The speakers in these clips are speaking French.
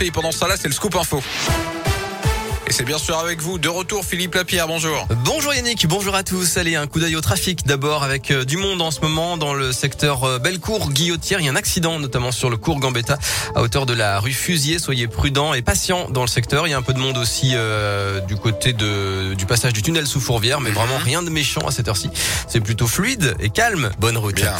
Et pendant ce temps-là, c'est le scoop info. Et c'est bien sûr avec vous, de retour Philippe Lapierre, bonjour. Bonjour Yannick, bonjour à tous. Allez, un coup d'œil au trafic d'abord avec euh, du monde en ce moment dans le secteur euh, Bellecour, Guillotière. Il y a un accident notamment sur le cours Gambetta à hauteur de la rue Fusier. Soyez prudents et patients dans le secteur. Il y a un peu de monde aussi euh, du côté de, du passage du tunnel sous Fourvière, mais vraiment rien de méchant à cette heure-ci. C'est plutôt fluide et calme. Bonne route. Bien.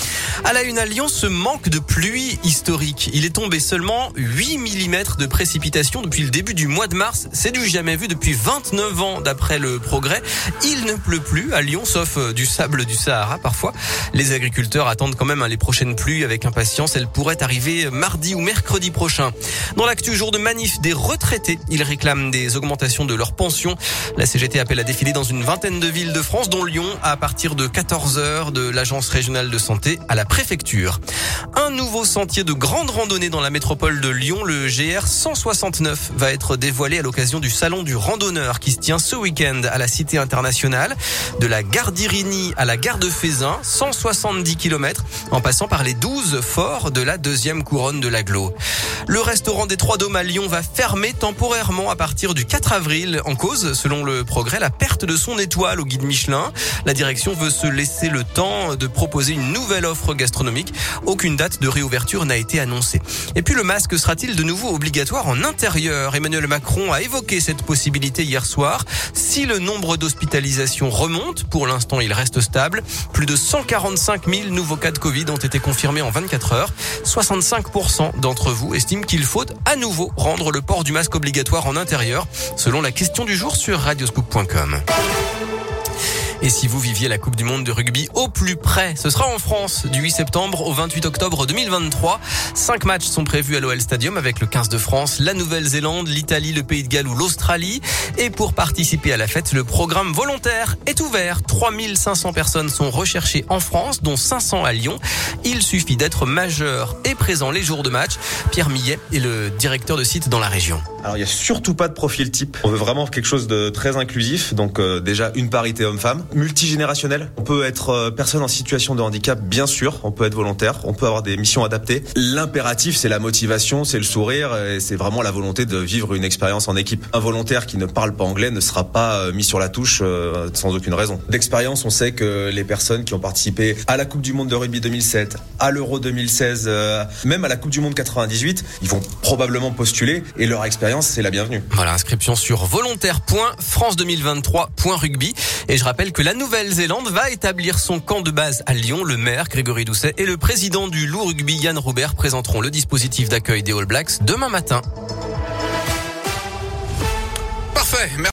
À la une à Lyon, ce manque de pluie historique. Il est tombé seulement 8 mm de précipitations depuis le début du mois de mars. C'est du jamais vu depuis 29 ans d'après le progrès. Il ne pleut plus à Lyon, sauf euh, du sable du Sahara parfois. Les agriculteurs attendent quand même hein, les prochaines pluies avec impatience. Elles pourraient arriver mardi ou mercredi prochain. Dans l'actu jour de manif des retraités, ils réclament des augmentations de leurs pensions. La CGT appelle à défiler dans une vingtaine de villes de France, dont Lyon, à partir de 14 heures de l'agence régionale de santé à la préfecture. Un nouveau sentier de grande randonnée dans la métropole de Lyon, le GR 169, va être dévoilé à l'occasion du salon du randonneur qui se tient ce week-end à la Cité internationale. De la gare d'Irigny à la gare de Fézin, 170 km, en passant par les 12 forts de la deuxième couronne de l'aglo. Le restaurant des Trois Dômes à Lyon va fermer temporairement à partir du 4 avril. En cause, selon le progrès, la perte de son étoile au guide Michelin. La direction veut se laisser le temps de proposer une nouvelle offre gastronomique. Aucune date de réouverture n'a été annoncée. Et puis le masque sera-t-il de nouveau obligatoire en intérieur? Emmanuel Macron a évoqué cette possibilité hier soir. Si le nombre d'hospitalisations remonte, pour l'instant il reste stable. Plus de 145 000 nouveaux cas de Covid ont été confirmés en 24 heures. 65% d'entre vous estiment qu'il faut à nouveau rendre le port du masque obligatoire en intérieur, selon la question du jour sur radioscoop.com. Et si vous viviez la Coupe du Monde de rugby au plus près, ce sera en France du 8 septembre au 28 octobre 2023. Cinq matchs sont prévus à l'OL Stadium avec le 15 de France, la Nouvelle-Zélande, l'Italie, le Pays de Galles ou l'Australie. Et pour participer à la fête, le programme volontaire est ouvert. 3500 personnes sont recherchées en France, dont 500 à Lyon. Il suffit d'être majeur et présent les jours de match. Pierre Millet est le directeur de site dans la région. Alors il y a surtout pas de profil type. On veut vraiment quelque chose de très inclusif. Donc euh, déjà une parité homme-femme, multigénérationnel. On peut être euh, personne en situation de handicap, bien sûr. On peut être volontaire. On peut avoir des missions adaptées. L'impératif, c'est la motivation, c'est le sourire, et c'est vraiment la volonté de vivre une expérience en équipe. Un volontaire qui ne parle pas anglais ne sera pas euh, mis sur la touche sans aucune raison. D'expérience, on sait que les personnes qui ont participé à la Coupe du Monde de rugby 2007, à l'Euro 2016, euh, même à la Coupe du Monde 98, ils vont probablement postuler et leur expérience, c'est la bienvenue. Voilà, inscription sur volontaire.france2023.rugby. Et je rappelle que la Nouvelle-Zélande va établir son camp de base à Lyon. Le maire, Grégory Doucet, et le président du Loup Rugby, Yann Robert, présenteront le dispositif d'accueil des All Blacks demain matin. Parfait.